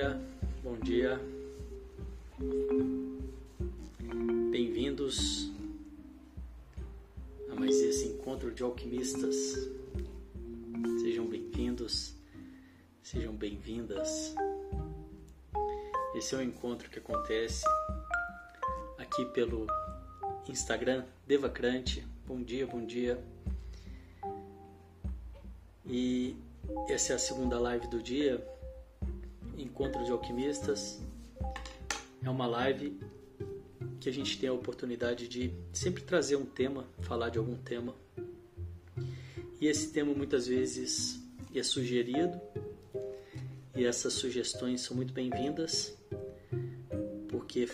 dia, bom dia. Bem-vindos a mais esse encontro de alquimistas. Sejam bem-vindos, sejam bem-vindas. Esse é um encontro que acontece aqui pelo Instagram Devacrante. Bom dia, bom dia. E essa é a segunda live do dia, Encontro de Alquimistas. É uma live que a gente tem a oportunidade de sempre trazer um tema, falar de algum tema. E esse tema muitas vezes é sugerido, e essas sugestões são muito bem-vindas, porque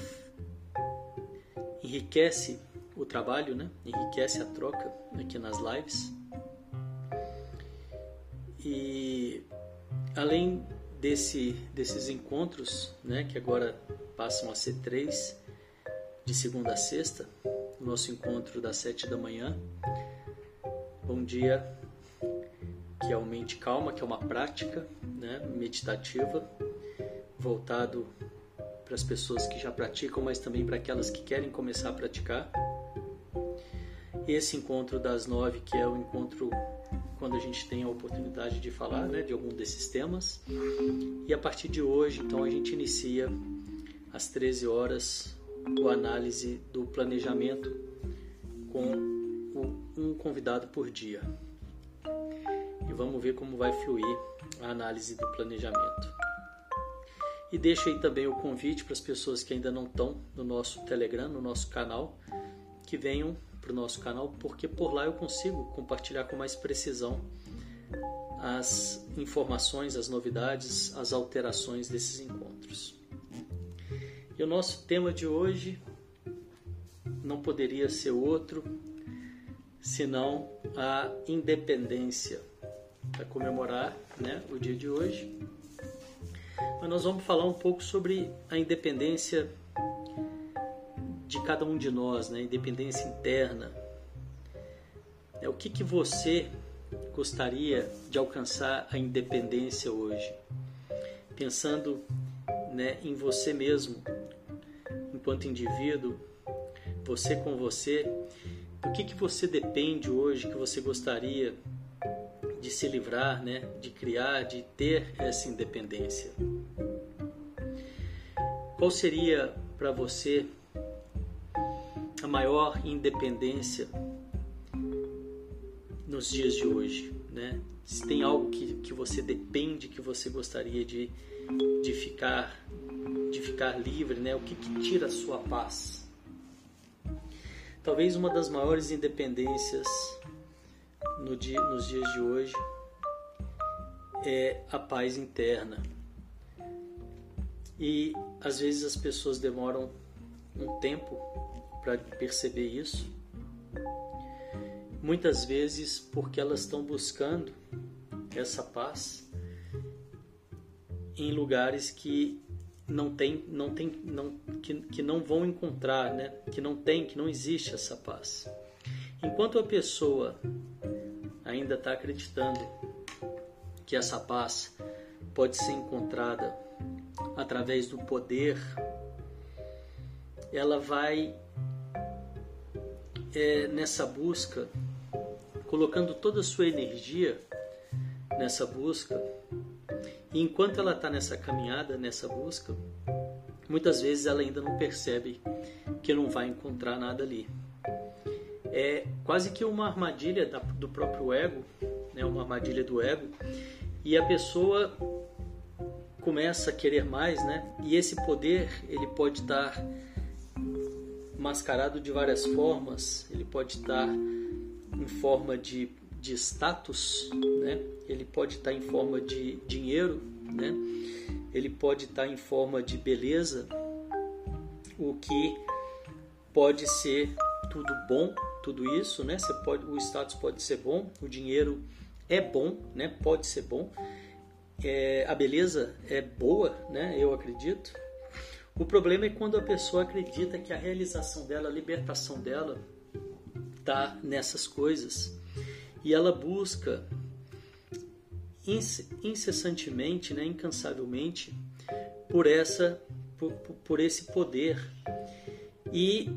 enriquece o trabalho, né? enriquece a troca aqui nas lives. E além desse, desses encontros, né, que agora passam a ser três, de segunda a sexta, nosso encontro das sete da manhã. Bom dia, que é o Mente Calma, que é uma prática né, meditativa, voltado para as pessoas que já praticam, mas também para aquelas que querem começar a praticar. E esse encontro das nove, que é o encontro quando a gente tem a oportunidade de falar né, de algum desses temas. E a partir de hoje, então, a gente inicia às 13 horas o análise do planejamento com um convidado por dia. E vamos ver como vai fluir a análise do planejamento. E deixo aí também o convite para as pessoas que ainda não estão no nosso Telegram, no nosso canal, que venham para o nosso canal, porque por lá eu consigo compartilhar com mais precisão as informações, as novidades, as alterações desses encontros. E o nosso tema de hoje não poderia ser outro senão a independência, para comemorar né, o dia de hoje. Mas nós vamos falar um pouco sobre a independência de cada um de nós, né? independência interna. É o que, que você gostaria de alcançar a independência hoje? Pensando né, em você mesmo, enquanto indivíduo, você com você, do que, que você depende hoje que você gostaria de se livrar, né, de criar, de ter essa independência? Qual seria para você a maior independência nos dias de hoje, né? Se tem algo que, que você depende, que você gostaria de, de ficar de ficar livre, né? O que, que tira a sua paz? Talvez uma das maiores independências no dia, nos dias de hoje é a paz interna. E às vezes as pessoas demoram um tempo para perceber isso. Muitas vezes porque elas estão buscando essa paz em lugares que não tem, não tem, não, que, que não vão encontrar, né? Que não tem, que não existe essa paz. Enquanto a pessoa ainda está acreditando que essa paz pode ser encontrada através do poder, ela vai é, nessa busca, colocando toda a sua energia nessa busca, e enquanto ela está nessa caminhada, nessa busca, muitas vezes ela ainda não percebe que não vai encontrar nada ali. É quase que uma armadilha do próprio ego, né, uma armadilha do ego, e a pessoa começa a querer mais, né? E esse poder ele pode estar mascarado de várias formas. Ele pode estar em forma de, de status, né? ele pode estar em forma de dinheiro, né? ele pode estar em forma de beleza, o que pode ser tudo bom, tudo isso, né? Você pode, o status pode ser bom, o dinheiro é bom, né? Pode ser bom, é, a beleza é boa, né? Eu acredito, o problema é quando a pessoa acredita que a realização dela, a libertação dela, está nessas coisas e ela busca incessantemente, né, incansavelmente, por essa por, por esse poder. E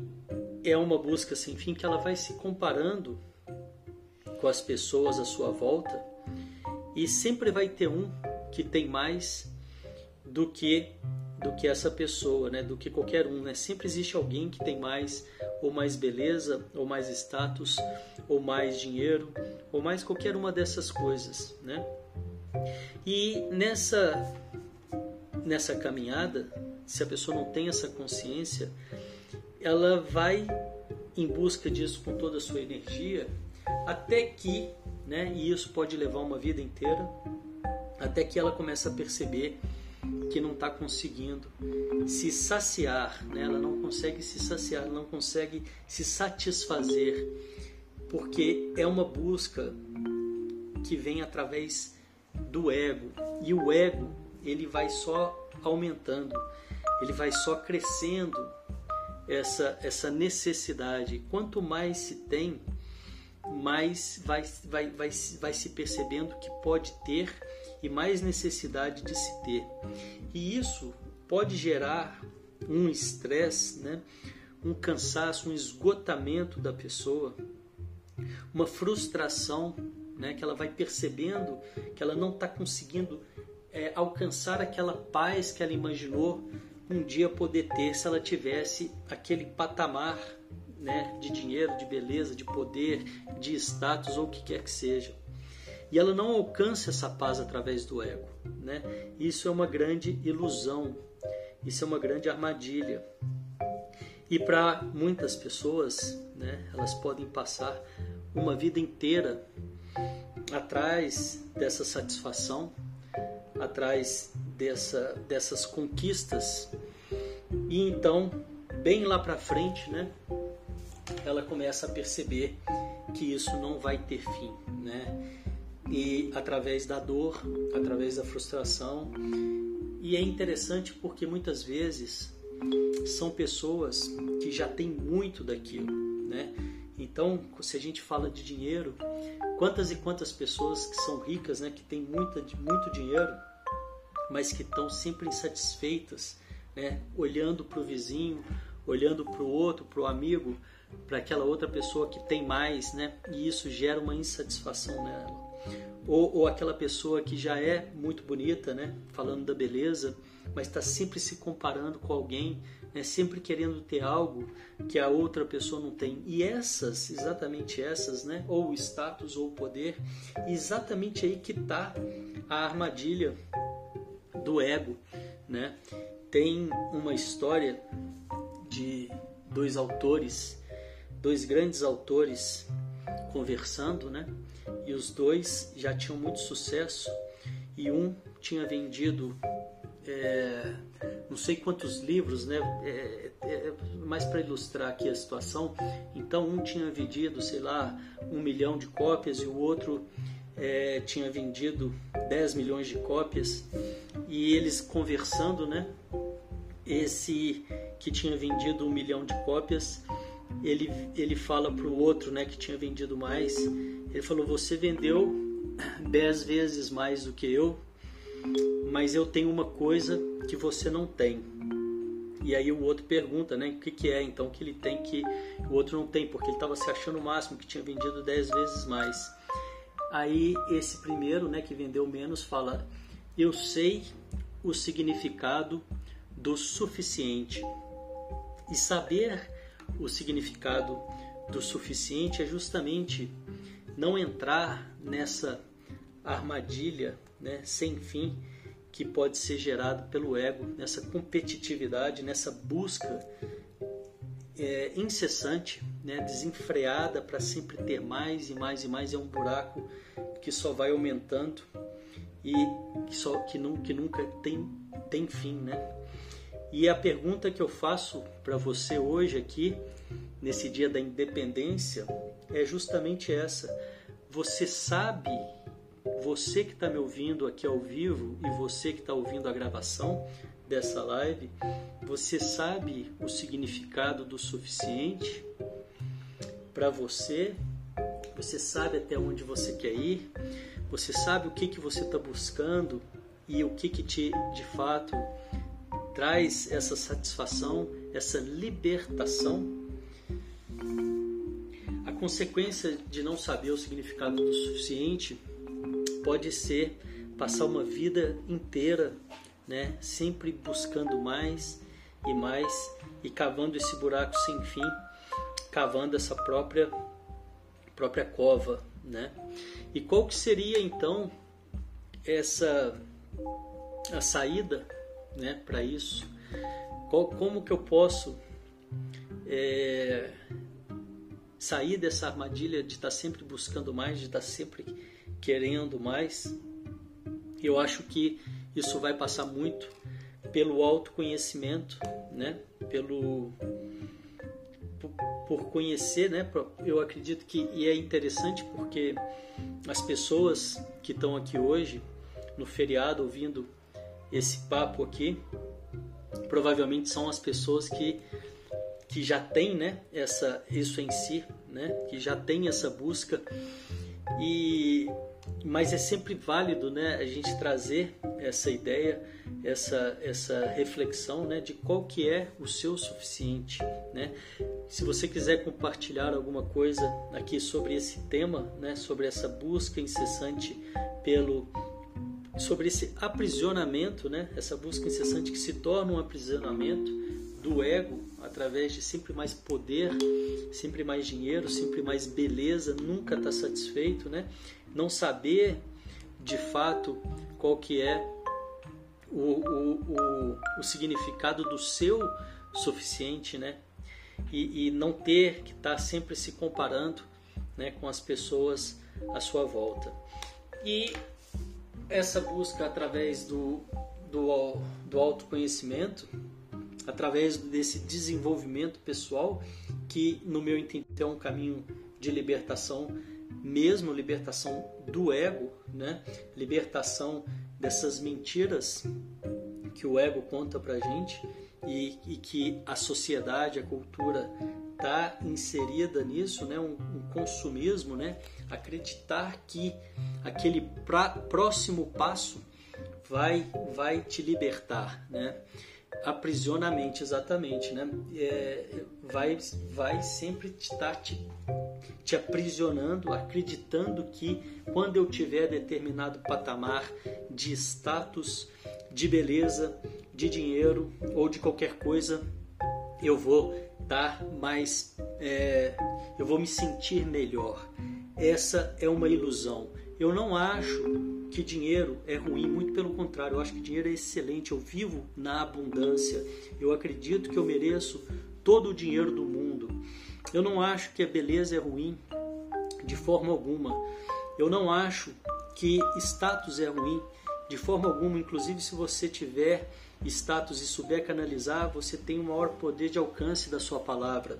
é uma busca sem fim que ela vai se comparando com as pessoas à sua volta e sempre vai ter um que tem mais do que do que essa pessoa, né? Do que qualquer um, né? Sempre existe alguém que tem mais ou mais beleza, ou mais status, ou mais dinheiro, ou mais qualquer uma dessas coisas, né? E nessa nessa caminhada, se a pessoa não tem essa consciência, ela vai em busca disso com toda a sua energia, até que, né, e isso pode levar uma vida inteira, até que ela começa a perceber que não está conseguindo se saciar, né? ela não consegue se saciar, não consegue se satisfazer, porque é uma busca que vem através do ego e o ego ele vai só aumentando, ele vai só crescendo essa, essa necessidade. Quanto mais se tem, mais vai, vai, vai, vai se percebendo que pode ter e mais necessidade de se ter. E isso pode gerar um estresse, né? um cansaço, um esgotamento da pessoa, uma frustração, né? que ela vai percebendo que ela não está conseguindo é, alcançar aquela paz que ela imaginou um dia poder ter se ela tivesse aquele patamar né, de dinheiro, de beleza, de poder, de status ou o que quer que seja. E ela não alcança essa paz através do ego. Né? Isso é uma grande ilusão, isso é uma grande armadilha. E para muitas pessoas, né, elas podem passar uma vida inteira atrás dessa satisfação, atrás dessa, dessas conquistas. E então, bem lá para frente, né, ela começa a perceber que isso não vai ter fim, né? E através da dor, através da frustração. E é interessante porque muitas vezes são pessoas que já têm muito daquilo, né? Então, se a gente fala de dinheiro, quantas e quantas pessoas que são ricas, né, que têm muita, muito dinheiro, mas que estão sempre insatisfeitas, né? olhando para o vizinho, olhando para o outro, para o amigo, para aquela outra pessoa que tem mais, né? e isso gera uma insatisfação nela. Ou, ou aquela pessoa que já é muito bonita, né? falando da beleza, mas está sempre se comparando com alguém, né? sempre querendo ter algo que a outra pessoa não tem. E essas, exatamente essas, né? ou o status ou o poder, exatamente aí que está a armadilha do ego, né? Tem uma história de dois autores, dois grandes autores conversando, né? E os dois já tinham muito sucesso e um tinha vendido é, não sei quantos livros, né? É, é, mais para ilustrar aqui a situação. Então um tinha vendido, sei lá, um milhão de cópias e o outro é, tinha vendido 10 milhões de cópias e eles conversando, né? Esse que tinha vendido um milhão de cópias, ele, ele fala para o outro, né, que tinha vendido mais, ele falou: Você vendeu 10 vezes mais do que eu, mas eu tenho uma coisa que você não tem. E aí o outro pergunta, né, o que, que é então que ele tem que o outro não tem, porque ele estava se achando o máximo, que tinha vendido 10 vezes mais. Aí esse primeiro, né, que vendeu menos, fala: "Eu sei o significado do suficiente". E saber o significado do suficiente é justamente não entrar nessa armadilha, né, sem fim que pode ser gerado pelo ego, nessa competitividade, nessa busca é, incessante, né, desenfreada para sempre ter mais e mais e mais. É um buraco que só vai aumentando e que, só, que, que nunca tem, tem fim. Né? E a pergunta que eu faço para você hoje aqui, nesse dia da independência, é justamente essa. Você sabe, você que está me ouvindo aqui ao vivo e você que está ouvindo a gravação, dessa live, você sabe o significado do suficiente para você? Você sabe até onde você quer ir? Você sabe o que, que você está buscando e o que, que te, de fato traz essa satisfação, essa libertação. A consequência de não saber o significado do suficiente pode ser passar uma vida inteira, né, sempre buscando mais e mais e cavando esse buraco sem fim, cavando essa própria própria cova, né? E qual que seria então essa a saída, né, para isso? Qual, como que eu posso é, sair dessa armadilha de estar tá sempre buscando mais, de estar tá sempre querendo mais? Eu acho que isso vai passar muito pelo autoconhecimento, né? Pelo por conhecer, né? Eu acredito que e é interessante porque as pessoas que estão aqui hoje no feriado ouvindo esse papo aqui, provavelmente são as pessoas que que já têm, né, essa isso em si, né, que já tem essa busca e mas é sempre válido, né, a gente trazer essa ideia, essa essa reflexão, né, de qual que é o seu suficiente, né? Se você quiser compartilhar alguma coisa aqui sobre esse tema, né, sobre essa busca incessante pelo sobre esse aprisionamento, né, essa busca incessante que se torna um aprisionamento do ego através de sempre mais poder, sempre mais dinheiro, sempre mais beleza, nunca está satisfeito, né? Não saber de fato qual que é o, o, o, o significado do seu suficiente, né? E, e não ter que estar tá sempre se comparando né, com as pessoas à sua volta. E essa busca através do, do, do autoconhecimento, através desse desenvolvimento pessoal, que no meu entender é um caminho de libertação, mesmo libertação do ego, né? libertação dessas mentiras que o ego conta pra gente e, e que a sociedade, a cultura está inserida nisso, né? Um, um, consumismo, né? acreditar que aquele pra, próximo passo vai, vai te libertar. Né? aprisionamento exatamente, né? É, vai, vai sempre estar te, te aprisionando, acreditando que quando eu tiver determinado patamar de status, de beleza, de dinheiro ou de qualquer coisa, eu vou dar mais, é, eu vou me sentir melhor. Essa é uma ilusão. Eu não acho que dinheiro é ruim, muito pelo contrário, eu acho que dinheiro é excelente. Eu vivo na abundância. Eu acredito que eu mereço todo o dinheiro do mundo. Eu não acho que a beleza é ruim de forma alguma. Eu não acho que status é ruim de forma alguma, inclusive se você tiver status e souber canalizar, você tem o maior poder de alcance da sua palavra.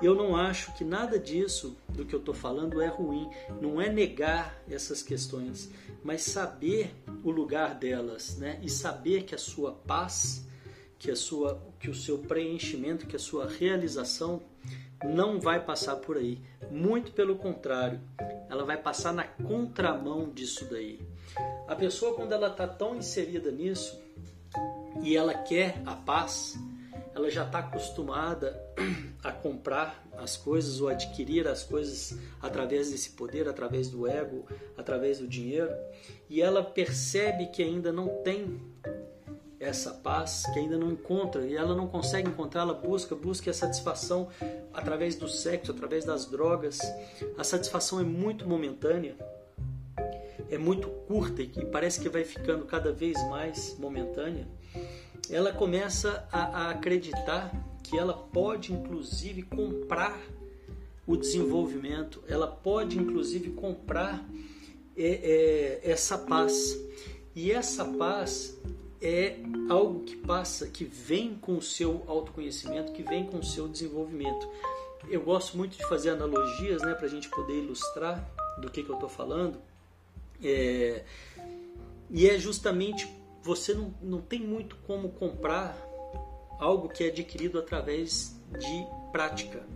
Eu não acho que nada disso do que eu estou falando é ruim. Não é negar essas questões, mas saber o lugar delas, né? E saber que a sua paz, que a sua, que o seu preenchimento, que a sua realização não vai passar por aí. Muito pelo contrário, ela vai passar na contramão disso daí. A pessoa quando ela está tão inserida nisso e ela quer a paz, ela já está acostumada a comprar as coisas ou adquirir as coisas através desse poder, através do ego, através do dinheiro, e ela percebe que ainda não tem essa paz, que ainda não encontra, e ela não consegue encontrar, ela busca, busca a satisfação através do sexo, através das drogas. A satisfação é muito momentânea, é muito curta e parece que vai ficando cada vez mais momentânea ela começa a, a acreditar que ela pode inclusive comprar o desenvolvimento, ela pode inclusive comprar é, é, essa paz. E essa paz é algo que passa, que vem com o seu autoconhecimento, que vem com o seu desenvolvimento. Eu gosto muito de fazer analogias né, para a gente poder ilustrar do que, que eu estou falando. É, e é justamente você não, não tem muito como comprar algo que é adquirido através de prática,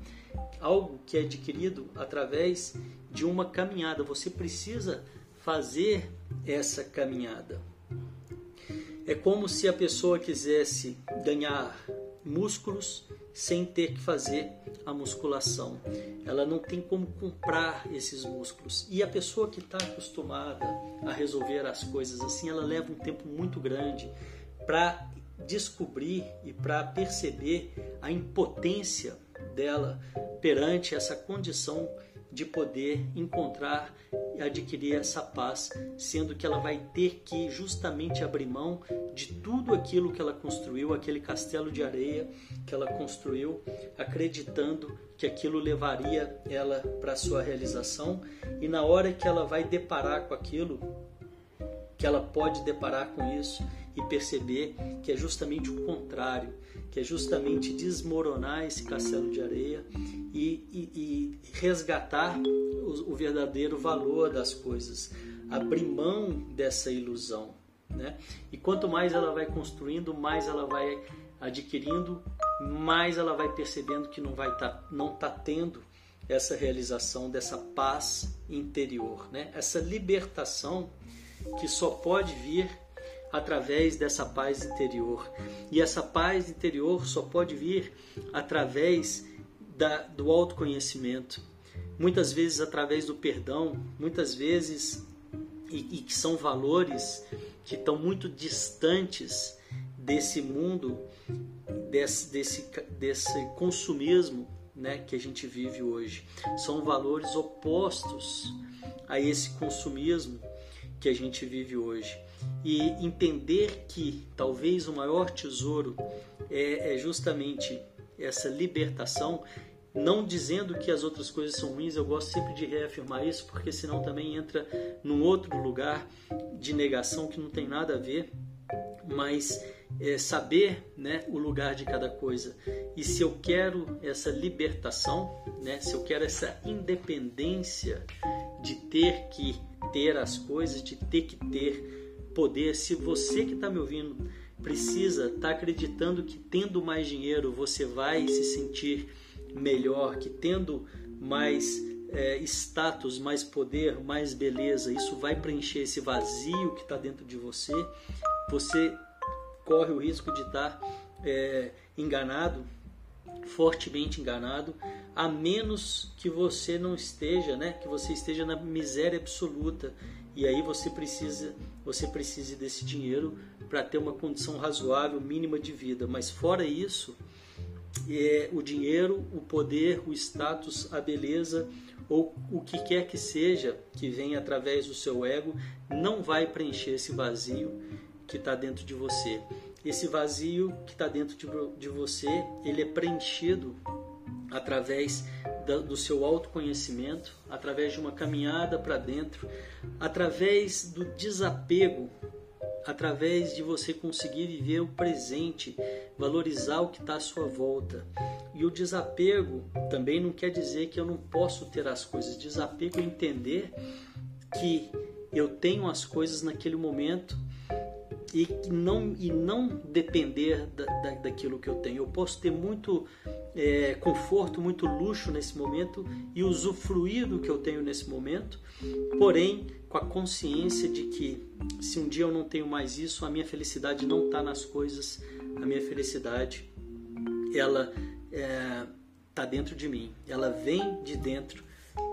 algo que é adquirido através de uma caminhada. Você precisa fazer essa caminhada. É como se a pessoa quisesse ganhar músculos sem ter que fazer a musculação. Ela não tem como comprar esses músculos. E a pessoa que está acostumada a resolver as coisas assim, ela leva um tempo muito grande para descobrir e para perceber a impotência dela perante essa condição de poder encontrar e adquirir essa paz, sendo que ela vai ter que justamente abrir mão de tudo aquilo que ela construiu, aquele castelo de areia que ela construiu, acreditando que aquilo levaria ela para sua realização, e na hora que ela vai deparar com aquilo, que ela pode deparar com isso e perceber que é justamente o contrário, que é justamente desmoronar esse castelo de areia e, e, e resgatar o, o, verdadeiro valor das coisas, abrir mão dessa ilusão. Né? E quanto mais ela vai construindo, mais ela vai adquirindo, mais ela vai percebendo que não vai tá, não está tendo essa realização dessa paz interior, né? essa libertação que só pode vir através dessa paz interior. E essa paz interior só pode vir através da, do autoconhecimento, muitas vezes através do perdão, muitas vezes, e, e que são valores que estão muito distantes desse mundo, desse, desse, desse consumismo né, que a gente vive hoje. São valores opostos a esse consumismo que a gente vive hoje e entender que talvez o maior tesouro é, é justamente essa libertação não dizendo que as outras coisas são ruins, eu gosto sempre de reafirmar isso, porque senão também entra num outro lugar de negação que não tem nada a ver, mas é saber né, o lugar de cada coisa. E se eu quero essa libertação, né, se eu quero essa independência de ter que ter as coisas, de ter que ter poder, se você que está me ouvindo precisa estar tá acreditando que tendo mais dinheiro você vai se sentir melhor, que tendo mais é, status, mais poder, mais beleza, isso vai preencher esse vazio que está dentro de você, você corre o risco de estar tá, é, enganado, fortemente enganado, a menos que você não esteja, né, que você esteja na miséria absoluta e aí você precisa você precise desse dinheiro para ter uma condição razoável mínima de vida. Mas fora isso é, o dinheiro o poder o status a beleza ou o que quer que seja que venha através do seu ego não vai preencher esse vazio que está dentro de você. Esse vazio que está dentro de, de você ele é preenchido através do seu autoconhecimento, através de uma caminhada para dentro, através do desapego, através de você conseguir viver o presente, valorizar o que está à sua volta. E o desapego também não quer dizer que eu não posso ter as coisas. Desapego é entender que eu tenho as coisas naquele momento e não, e não depender da, da, daquilo que eu tenho. Eu posso ter muito é, conforto, muito luxo nesse momento e usufruir do que eu tenho nesse momento, porém com a consciência de que se um dia eu não tenho mais isso, a minha felicidade não está nas coisas, a minha felicidade ela está é, tá dentro de mim, ela vem de dentro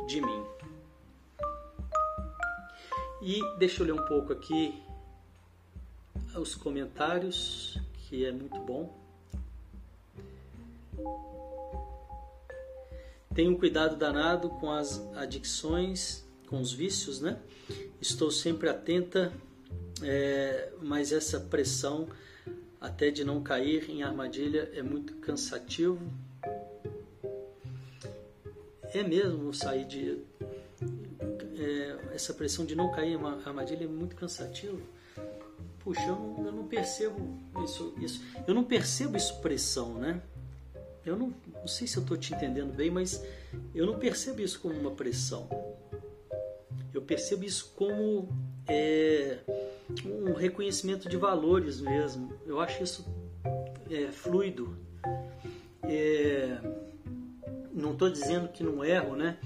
de mim. E deixa eu ler um pouco aqui os comentários, que é muito bom. Tenho um cuidado danado com as adicções, com os vícios, né? Estou sempre atenta, é, mas essa pressão até de não cair em armadilha é muito cansativo. É mesmo sair de. É, essa pressão de não cair em armadilha é muito cansativo. Puxa, eu não, eu não percebo isso, isso. Eu não percebo isso pressão, né? Eu não, não sei se eu estou te entendendo bem, mas eu não percebo isso como uma pressão. Eu percebo isso como é, um reconhecimento de valores mesmo. Eu acho isso é, fluido. É, não estou dizendo que não erro, né?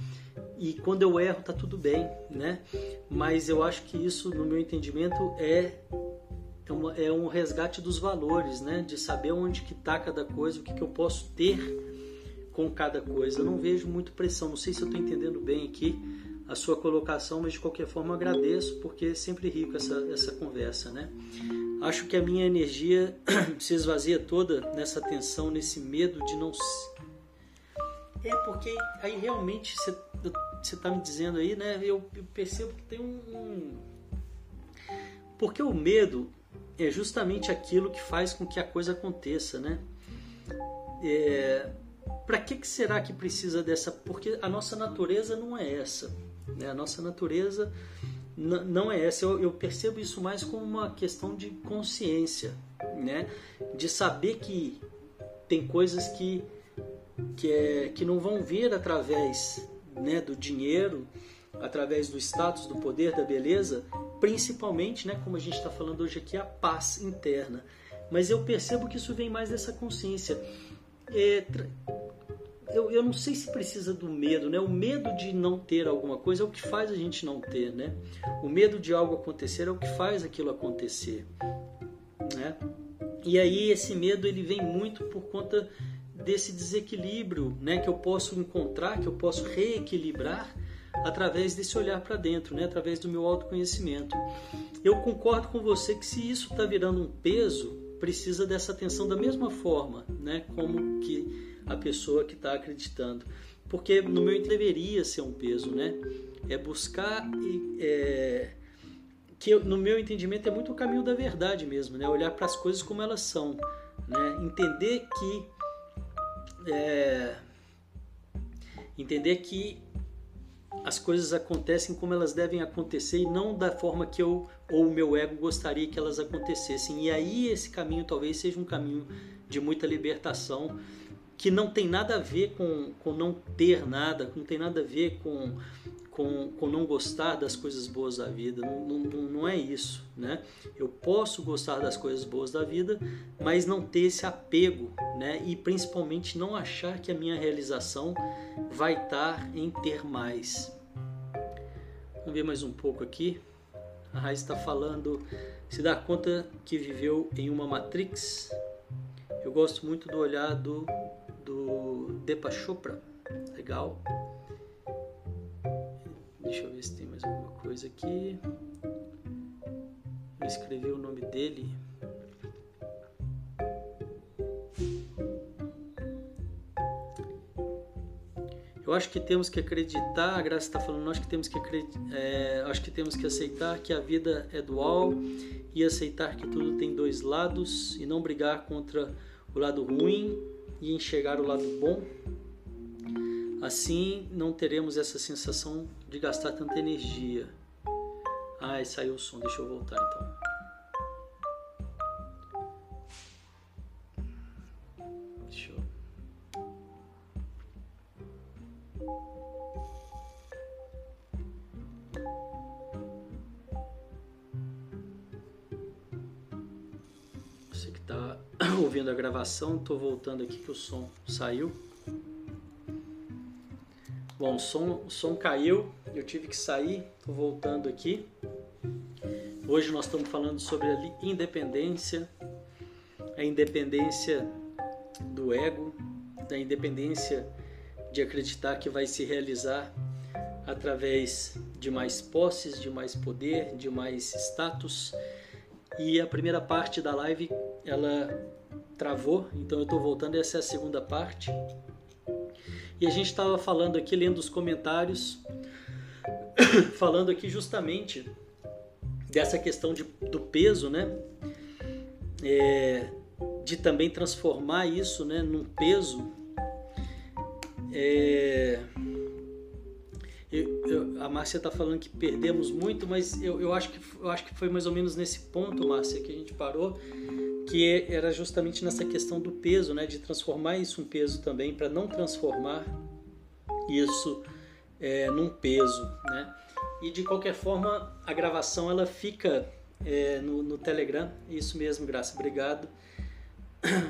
E quando eu erro tá tudo bem, né? Mas eu acho que isso, no meu entendimento, é uma, é um resgate dos valores, né? De saber onde que está cada coisa, o que, que eu posso ter com cada coisa. Eu não vejo muito pressão. Não sei se eu estou entendendo bem aqui a sua colocação, mas de qualquer forma agradeço porque é sempre rico essa, essa conversa, né? Acho que a minha energia se esvazia toda nessa tensão, nesse medo de não. É porque aí realmente você está me dizendo aí, né? Eu, eu percebo que tem um, um. Porque o medo é justamente aquilo que faz com que a coisa aconteça, né? É, para que, que será que precisa dessa? Porque a nossa natureza não é essa. Né? A nossa natureza não é essa. Eu, eu, percebo isso mais como uma questão de consciência, né? De saber que tem coisas que que, é, que não vão vir através né, do dinheiro, através do status, do poder, da beleza, principalmente, né, como a gente está falando hoje aqui, a paz interna. Mas eu percebo que isso vem mais dessa consciência. É, eu, eu não sei se precisa do medo, né? O medo de não ter alguma coisa é o que faz a gente não ter, né? O medo de algo acontecer é o que faz aquilo acontecer, né? E aí esse medo ele vem muito por conta desse desequilíbrio, né? Que eu posso encontrar, que eu posso reequilibrar através desse olhar para dentro, né? Através do meu autoconhecimento. Eu concordo com você que se isso está virando um peso, precisa dessa atenção da mesma forma, né? Como que a pessoa que está acreditando. Porque no meu deveria ser um peso, né? É buscar é, que no meu entendimento é muito o caminho da verdade mesmo, né? Olhar para as coisas como elas são, né? Entender que é, entender que as coisas acontecem como elas devem acontecer e não da forma que eu ou o meu ego gostaria que elas acontecessem. E aí esse caminho talvez seja um caminho de muita libertação que não tem nada a ver com, com não ter nada, não tem nada a ver com, com, com não gostar das coisas boas da vida. Não, não, não é isso, né? Eu posso gostar das coisas boas da vida, mas não ter esse apego, né? E principalmente não achar que a minha realização vai estar em ter mais. Vamos ver mais um pouco aqui. A Raiz está falando, se dá conta que viveu em uma Matrix. Eu gosto muito do olhar do do Depa Chopra. Legal. Deixa eu ver se tem mais alguma coisa aqui. Eu escrevi o nome dele. Eu acho que temos que acreditar, a Graça está falando, acho que temos que é, acho que temos que aceitar que a vida é dual e aceitar que tudo tem dois lados e não brigar contra o lado ruim e enxergar o lado bom. Assim não teremos essa sensação de gastar tanta energia. Ai, saiu o som, deixa eu voltar então. Você que está ouvindo a gravação, estou voltando aqui que o som saiu. Bom, o som, o som caiu, eu tive que sair, estou voltando aqui. Hoje nós estamos falando sobre a independência, a independência do ego, da independência de acreditar que vai se realizar através de mais posses, de mais poder, de mais status. E a primeira parte da live ela travou, então eu estou voltando. Essa é a segunda parte. E a gente estava falando aqui, lendo os comentários, falando aqui justamente dessa questão de, do peso, né? É, de também transformar isso né, num peso. É, eu, eu, a Márcia está falando que perdemos muito, mas eu, eu, acho que, eu acho que foi mais ou menos nesse ponto, Márcia, que a gente parou que era justamente nessa questão do peso, né, de transformar isso um peso também, para não transformar isso é, num peso, né? E de qualquer forma, a gravação ela fica é, no, no, Telegram, isso mesmo, Graça, obrigado.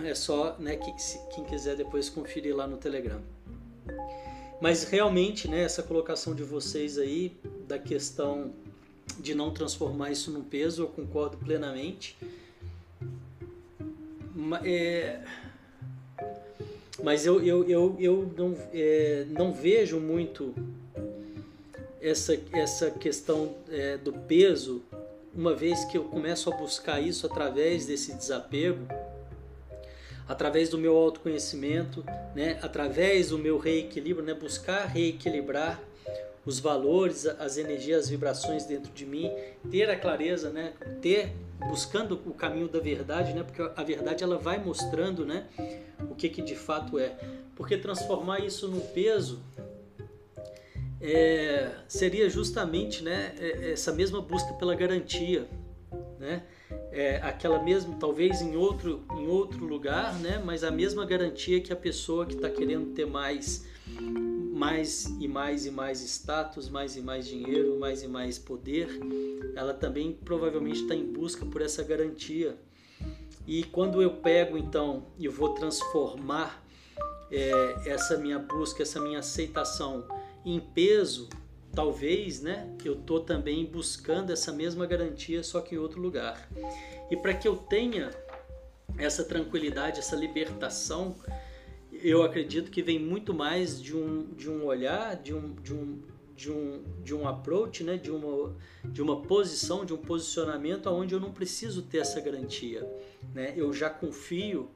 É só, né, que, se, quem quiser depois conferir lá no Telegram. Mas realmente, né, essa colocação de vocês aí da questão de não transformar isso num peso, eu concordo plenamente é, mas eu, eu, eu, eu não, é, não vejo muito essa, essa questão é, do peso, uma vez que eu começo a buscar isso através desse desapego, através do meu autoconhecimento, né, através do meu reequilíbrio, né, buscar reequilibrar os valores, as energias, as vibrações dentro de mim, ter a clareza, né, ter buscando o caminho da verdade, né, porque a verdade ela vai mostrando, né, o que que de fato é. Porque transformar isso no peso é, seria justamente né, é, essa mesma busca pela garantia, né? É, aquela mesma, talvez em outro, em outro lugar, né? mas a mesma garantia que a pessoa que está querendo ter mais, mais e mais e mais status, mais e mais dinheiro, mais e mais poder, ela também provavelmente está em busca por essa garantia. E quando eu pego então e vou transformar é, essa minha busca, essa minha aceitação em peso, talvez, né, eu tô também buscando essa mesma garantia, só que em outro lugar. E para que eu tenha essa tranquilidade, essa libertação, eu acredito que vem muito mais de um, de um olhar, de um, de um, de um, de um approach, né? de, uma, de uma posição, de um posicionamento onde eu não preciso ter essa garantia. Né? Eu já confio,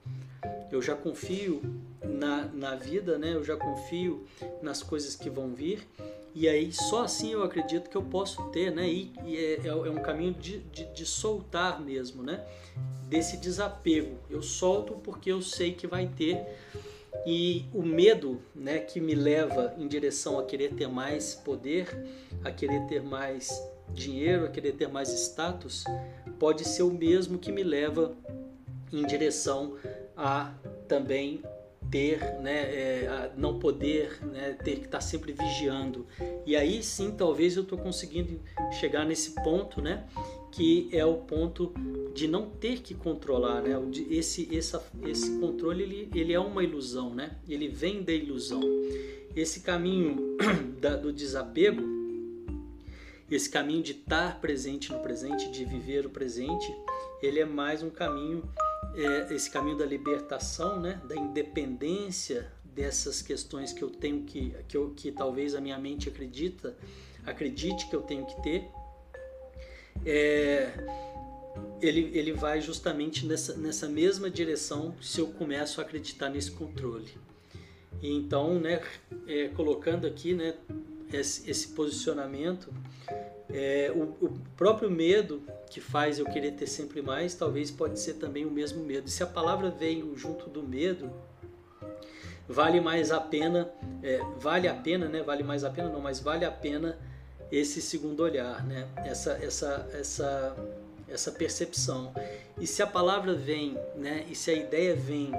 eu já confio na, na vida, né? eu já confio nas coisas que vão vir. E aí só assim eu acredito que eu posso ter, né? E, e é, é, é, um caminho de, de, de soltar mesmo, né? Desse desapego. Eu solto porque eu sei que vai ter e o medo, né, que me leva em direção a querer ter mais poder, a querer ter mais dinheiro, a querer ter mais status, pode ser o mesmo que me leva em direção a também ter, né, é, não poder, né, ter que estar sempre vigiando. E aí sim, talvez eu estou conseguindo chegar nesse ponto, né, que é o ponto de não ter que controlar, né? Esse, essa, esse controle ele, ele é uma ilusão, né? Ele vem da ilusão. Esse caminho da, do desapego, esse caminho de estar presente no presente, de viver o presente, ele é mais um caminho, é, esse caminho da libertação, né? Da independência dessas questões que eu tenho que, que, eu, que talvez a minha mente acredita, acredite que eu tenho que ter é, ele, ele vai justamente nessa, nessa mesma direção se eu começo a acreditar nesse controle. E então, né, é, colocando aqui né, esse, esse posicionamento, é, o, o, próprio medo que faz eu querer ter sempre mais, talvez pode ser também o mesmo medo. Se a palavra veio junto do medo, vale mais a pena, é, vale a pena, né? Vale mais a pena não, mas vale a pena esse segundo olhar, né? essa, essa, essa, essa percepção. E se a palavra vem, né? e se a ideia vem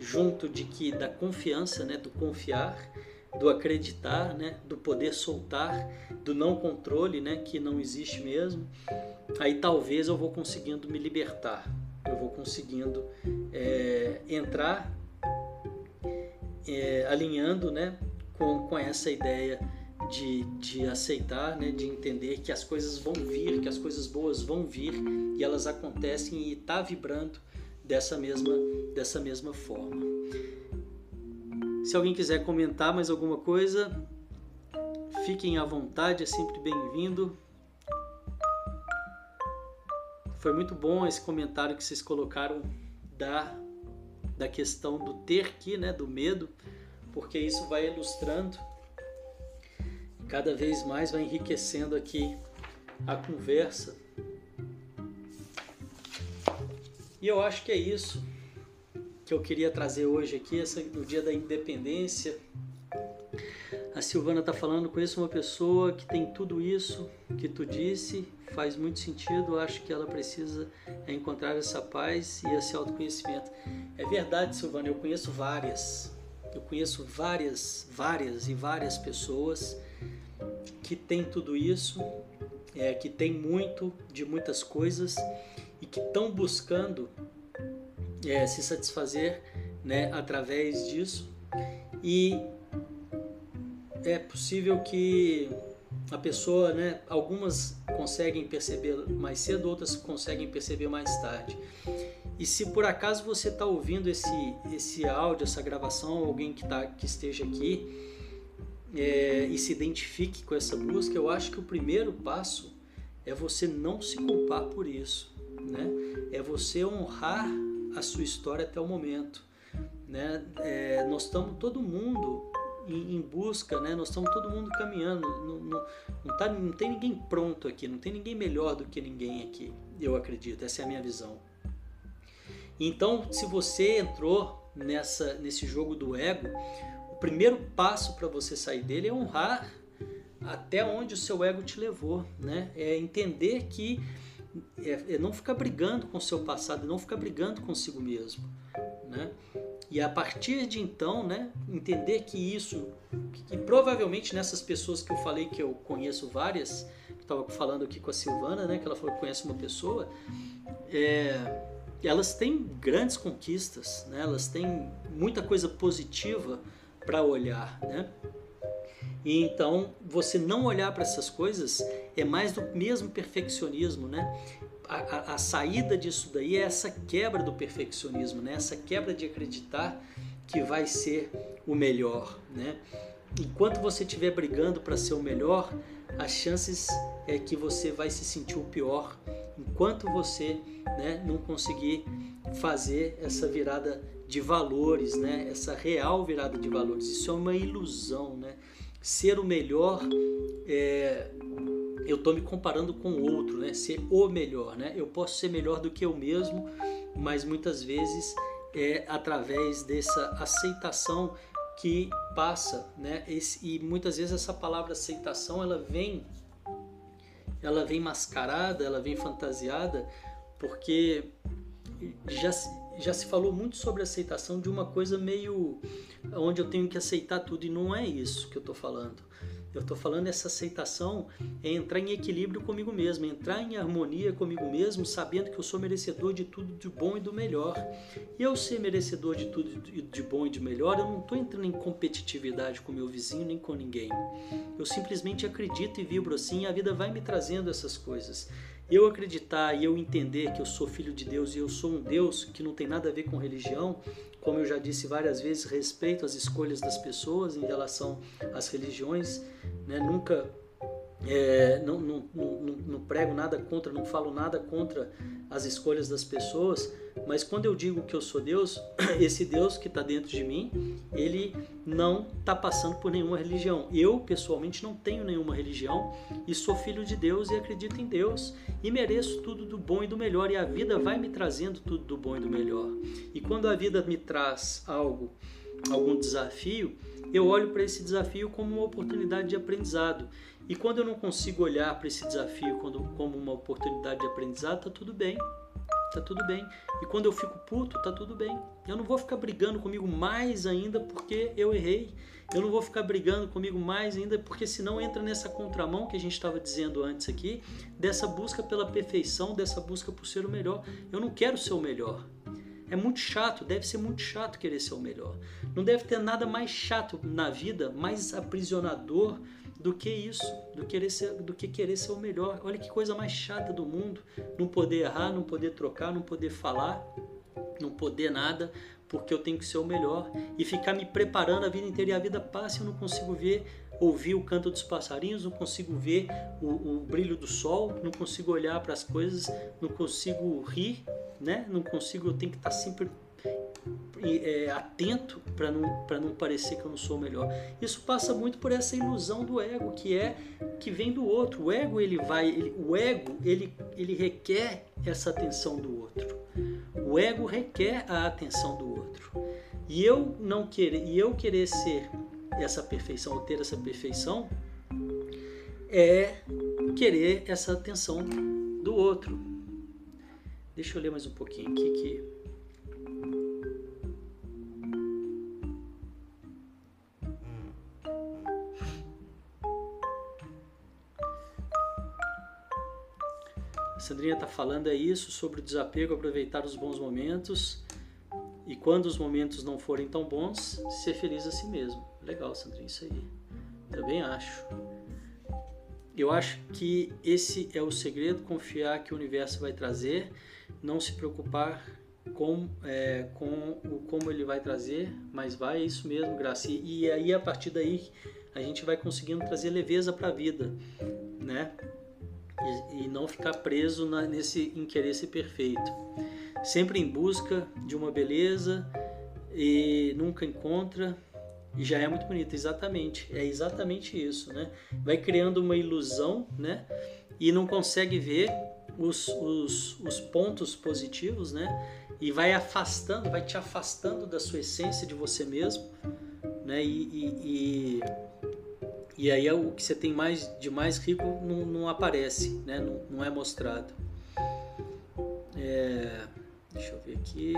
junto de que da confiança, né? do confiar, do acreditar, né? do poder soltar, do não controle, né? que não existe mesmo, aí talvez eu vou conseguindo me libertar, eu vou conseguindo é, entrar é, alinhando né? com, com essa ideia de, de aceitar, né, de entender que as coisas vão vir, que as coisas boas vão vir e elas acontecem e está vibrando dessa mesma, dessa mesma forma. Se alguém quiser comentar mais alguma coisa, fiquem à vontade, é sempre bem-vindo. Foi muito bom esse comentário que vocês colocaram da, da questão do ter que, né, do medo, porque isso vai ilustrando cada vez mais vai enriquecendo aqui a conversa. E eu acho que é isso que eu queria trazer hoje aqui, essa, no dia da independência. A Silvana está falando, conheço uma pessoa que tem tudo isso que tu disse, faz muito sentido, acho que ela precisa encontrar essa paz e esse autoconhecimento. É verdade, Silvana, eu conheço várias, eu conheço várias, várias e várias pessoas que tem tudo isso, é, que tem muito de muitas coisas e que estão buscando é, se satisfazer né, através disso. E é possível que a pessoa, né, algumas conseguem perceber mais cedo, outras conseguem perceber mais tarde. E se por acaso você está ouvindo esse, esse áudio, essa gravação, alguém que, tá, que esteja aqui é, e se identifique com essa busca, eu acho que o primeiro passo é você não se culpar por isso. Né? É você honrar a sua história até o momento. Né? É, nós estamos todo mundo em, em, busca, né? nós estamos todo mundo caminhando. Não, não, não, tá, não tem ninguém pronto aqui, não tem ninguém melhor do que ninguém aqui, eu acredito, essa é a minha visão. Então, se você entrou nessa, nesse jogo do ego, primeiro passo para você sair dele é honrar até onde o seu ego te levou, né? É entender que é, é não ficar brigando com o seu passado, não ficar brigando consigo mesmo, né? E a partir de então, né, entender que isso, que, que provavelmente nessas pessoas que eu falei que eu conheço várias, estava falando aqui com a Silvana, né, que ela falou que conhece uma pessoa, é, elas têm grandes conquistas, né, elas têm muita coisa positiva para olhar, né? E então você não olhar para essas coisas é mais do mesmo perfeccionismo, né? A, a, a, saída disso daí é essa quebra do perfeccionismo, né? Essa quebra de acreditar que vai ser o melhor, né? Enquanto você estiver brigando para ser o melhor, as chances é que você vai se sentir o pior. Enquanto você né, não conseguir fazer essa virada de valores, né? Essa real virada de valores. Isso é uma ilusão, né? ser o melhor, é, eu estou me comparando com o outro, né? Ser o melhor, né? Eu posso ser melhor do que eu mesmo, mas muitas vezes é através dessa aceitação que passa, né? Esse, e muitas vezes essa palavra aceitação ela vem, ela vem mascarada, ela vem fantasiada, porque já já se falou muito sobre aceitação de uma coisa meio onde eu tenho que aceitar tudo e não é isso que eu estou falando. Eu estou falando essa aceitação é entrar em equilíbrio comigo mesmo, entrar em harmonia comigo mesmo, sabendo que eu sou merecedor de tudo de bom e do melhor. E eu ser merecedor de tudo de bom e de melhor, eu não estou entrando em competitividade com meu vizinho nem com ninguém. Eu simplesmente acredito e vibro assim, e a vida vai me trazendo essas coisas eu acreditar e eu entender que eu sou filho de Deus e eu sou um Deus que não tem nada a ver com religião, como eu já disse várias vezes, respeito as escolhas das pessoas em relação às religiões, né? nunca é, não, não, não, não, prego nada contra, não falo nada contra as escolhas das pessoas, mas quando eu digo que eu sou Deus, esse Deus que está dentro de mim, ele não está passando por nenhuma religião. Eu, pessoalmente, não tenho nenhuma religião e sou filho de Deus e acredito em Deus e mereço tudo do bom e do melhor, e a vida vai me trazendo tudo do bom e do melhor. E quando a vida me traz algo, algum desafio, eu olho para esse desafio como uma oportunidade de aprendizado. E quando eu não consigo olhar para esse desafio como uma oportunidade de aprendizado, tá tudo bem. Tá tudo bem. E quando eu fico puto, tá tudo bem. Eu não vou ficar brigando comigo mais ainda porque eu errei. Eu não vou ficar brigando comigo mais ainda porque senão entra nessa contramão que a gente estava dizendo antes aqui, dessa busca pela perfeição, dessa busca por ser o melhor. Eu não quero ser o melhor. É muito chato, deve ser muito chato querer ser o melhor. Não deve ter nada mais chato na vida, mais aprisionador do que isso, do, querer ser, do que querer ser o melhor. Olha que coisa mais chata do mundo, não poder errar, não poder trocar, não poder falar, não poder nada, porque eu tenho que ser o melhor e ficar me preparando a vida inteira e a vida passa e eu não consigo ver, ouvir o canto dos passarinhos, não consigo ver o, o brilho do sol, não consigo olhar para as coisas, não consigo rir, né? Não consigo, eu tenho que estar sempre é, atento para não, não parecer que eu não sou melhor. Isso passa muito por essa ilusão do ego, que é que vem do outro. O ego ele vai, ele, o ego ele, ele requer essa atenção do outro. O ego requer a atenção do outro. E eu não querer, e eu querer ser essa perfeição, ou ter essa perfeição, é querer essa atenção do outro. Deixa eu ler mais um pouquinho aqui que Sandrinha está falando é isso sobre o desapego, aproveitar os bons momentos e quando os momentos não forem tão bons, ser feliz a si mesmo. Legal, Sandrinha, isso aí. Também acho. Eu acho que esse é o segredo, confiar que o universo vai trazer, não se preocupar com, é, com o como ele vai trazer, mas vai é isso mesmo, Graça. E, e aí a partir daí a gente vai conseguindo trazer leveza para a vida, né? E, e, não ficar preso na, nesse interesse perfeito. Sempre em busca de uma beleza e nunca encontra e já é muito bonito, exatamente. É exatamente isso, né? Vai criando uma ilusão, né? E não consegue ver os, os, os pontos positivos, né? E vai afastando, vai te afastando da sua essência de você mesmo, né? E, e, e, e aí é o que você tem mais de mais rico não, não aparece, né? Não, não é mostrado. É, deixa eu ver aqui.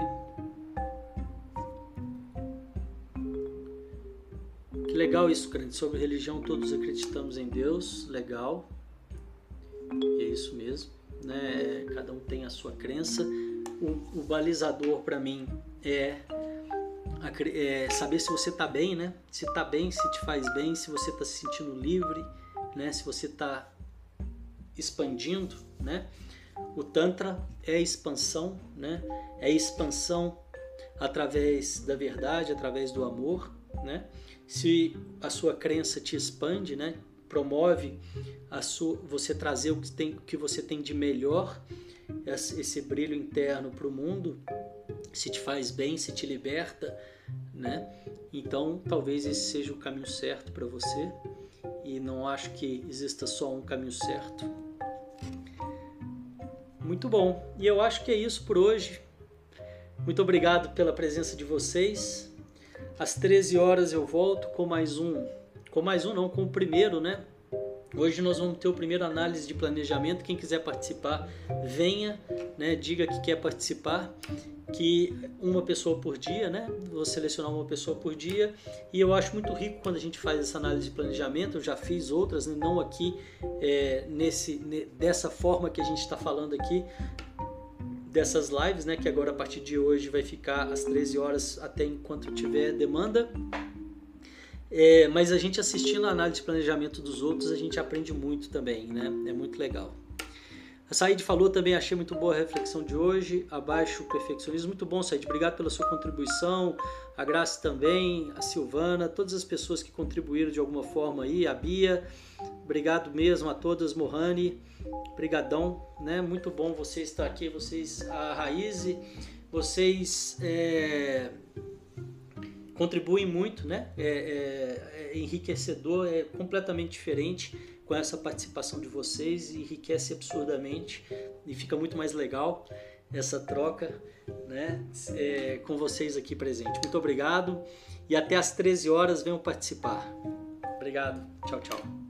Que legal isso, grande. Sobre religião, todos acreditamos em Deus. Legal. E é isso mesmo. Né? Cada um tem a sua crença. O, o balizador para mim é, é, saber se você está bem, né? Se está bem, se te faz bem, se você está se sentindo livre, né? Se você está expandindo, né? O Tantra é expansão, né? É expansão através da verdade, através do amor, né? Se a sua crença te expande, né? Promove a sua, você trazer o que, tem, o que você tem de melhor, esse brilho interno para o mundo, se te faz bem, se te liberta, né? Então, talvez esse seja o caminho certo para você e não acho que exista só um caminho certo. Muito bom. E eu acho que é isso por hoje. Muito obrigado pela presença de vocês. Às 13 horas eu volto com mais um, com mais um não, com o primeiro, né? Hoje nós vamos ter o primeiro análise de planejamento. Quem quiser participar, venha, né? Diga que quer participar, que uma pessoa por dia, né? Vou selecionar uma pessoa por dia e eu acho muito rico quando a gente faz essa análise de planejamento. Eu já fiz outras, né? não aqui é, nesse dessa forma que a gente está falando aqui, dessas lives, né, que agora a partir de hoje vai ficar às 13 horas até enquanto tiver demanda. É, mas a gente assistindo a análise de planejamento dos outros, a gente aprende muito também, né? É muito legal. A Said falou também, achei muito boa a reflexão de hoje. Abaixo o perfeccionismo. Muito bom, Said. Obrigado pela sua contribuição. A Graça também, a Silvana, todas as pessoas que contribuíram de alguma forma aí, a Bia. Obrigado mesmo a todas, Mohani. Obrigadão, né? Muito bom você estar aqui, vocês, a Raiz, vocês é, contribuem muito, né? É, é, é, enriquecedor, é completamente diferente com essa participação de vocês, enriquece absurdamente e fica muito mais legal essa troca, né? É, com vocês aqui presente. Muito obrigado e até às 13 horas venham participar. Obrigado. Tchau, tchau.